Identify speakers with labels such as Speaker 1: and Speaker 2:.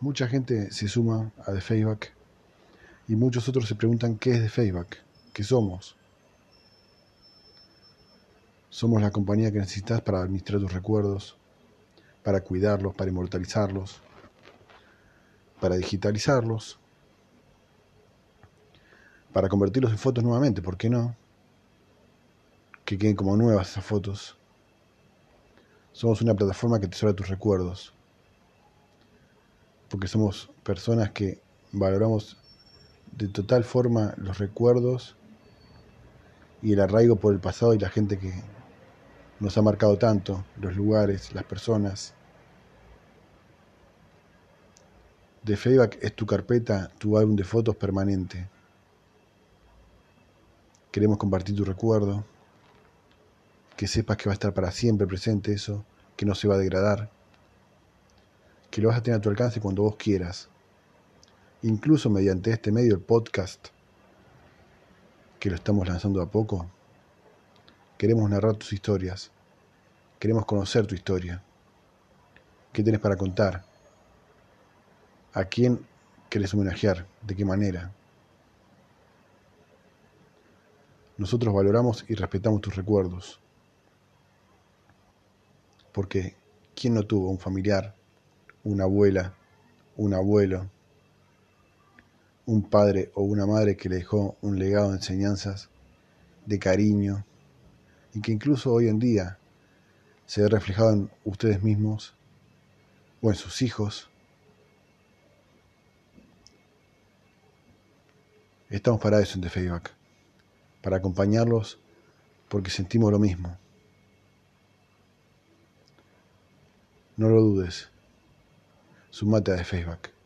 Speaker 1: Mucha gente se suma a The Facebook y muchos otros se preguntan qué es The Facebook, qué somos. Somos la compañía que necesitas para administrar tus recuerdos, para cuidarlos, para inmortalizarlos, para digitalizarlos, para convertirlos en fotos nuevamente, ¿por qué no? Que queden como nuevas esas fotos. Somos una plataforma que tesora tus recuerdos porque somos personas que valoramos de total forma los recuerdos y el arraigo por el pasado y la gente que nos ha marcado tanto, los lugares, las personas. The Feedback es tu carpeta, tu álbum de fotos permanente. Queremos compartir tu recuerdo, que sepas que va a estar para siempre presente eso, que no se va a degradar que lo vas a tener a tu alcance cuando vos quieras. Incluso mediante este medio, el podcast, que lo estamos lanzando a poco, queremos narrar tus historias, queremos conocer tu historia. ¿Qué tienes para contar? ¿A quién querés homenajear? ¿De qué manera? Nosotros valoramos y respetamos tus recuerdos. Porque, ¿quién no tuvo un familiar una abuela, un abuelo, un padre o una madre que le dejó un legado de enseñanzas, de cariño, y que incluso hoy en día se ve reflejado en ustedes mismos o en sus hijos. Estamos para eso en The Feedback, para acompañarlos porque sentimos lo mismo. No lo dudes. Sumate a de Facebook.